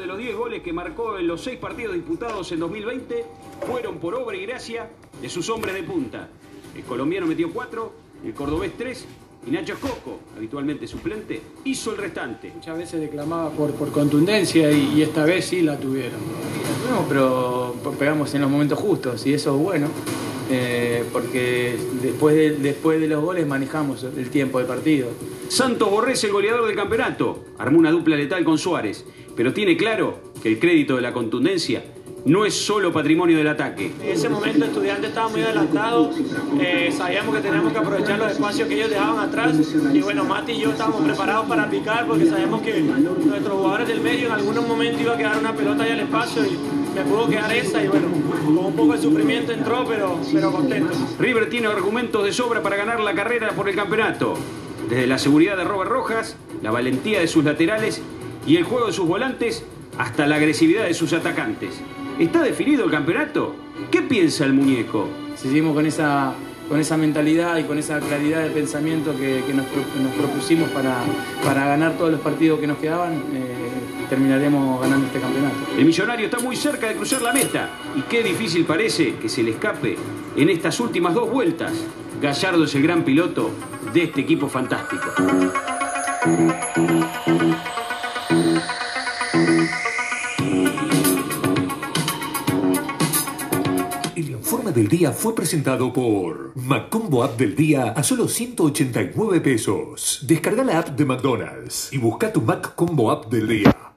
De los 10 goles que marcó en los 6 partidos disputados en 2020 fueron por obra y gracia de sus hombres de punta. El colombiano metió 4, el cordobés 3 y Nacho Coco, habitualmente suplente, hizo el restante. Muchas veces declamaba por, por contundencia y, y esta vez sí la tuvieron. No, pero pegamos en los momentos justos y eso es bueno, eh, porque después de, después de los goles manejamos el tiempo del partido. Santos Borrés, el goleador del campeonato, armó una dupla letal con Suárez, pero tiene claro que el crédito de la contundencia no es solo patrimonio del ataque. En ese momento estudiante estaba muy adelantado, eh, sabíamos que teníamos que aprovechar los espacios que ellos dejaban atrás y bueno, Mati y yo estábamos preparados para picar porque sabemos que nuestros jugadores del medio en algún momento iba a quedar una pelota ahí al espacio y me pudo quedar esa y bueno, con un poco de sufrimiento entró, pero, pero contento. River tiene argumentos de sobra para ganar la carrera por el campeonato. Desde la seguridad de Robert Rojas, la valentía de sus laterales y el juego de sus volantes hasta la agresividad de sus atacantes. ¿Está definido el campeonato? ¿Qué piensa el muñeco? Seguimos con esa, con esa mentalidad y con esa claridad de pensamiento que, que nos, nos, propusimos para, para, ganar todos los partidos que nos quedaban, eh, terminaremos ganando este campeonato. El millonario está muy cerca de cruzar la meta y qué difícil parece que se le escape en estas últimas dos vueltas. Gallardo es el gran piloto de este equipo fantástico. Informe del día fue presentado por Macombo App del Día a solo 189 pesos. Descarga la app de McDonald's y busca tu Mac Combo App del Día.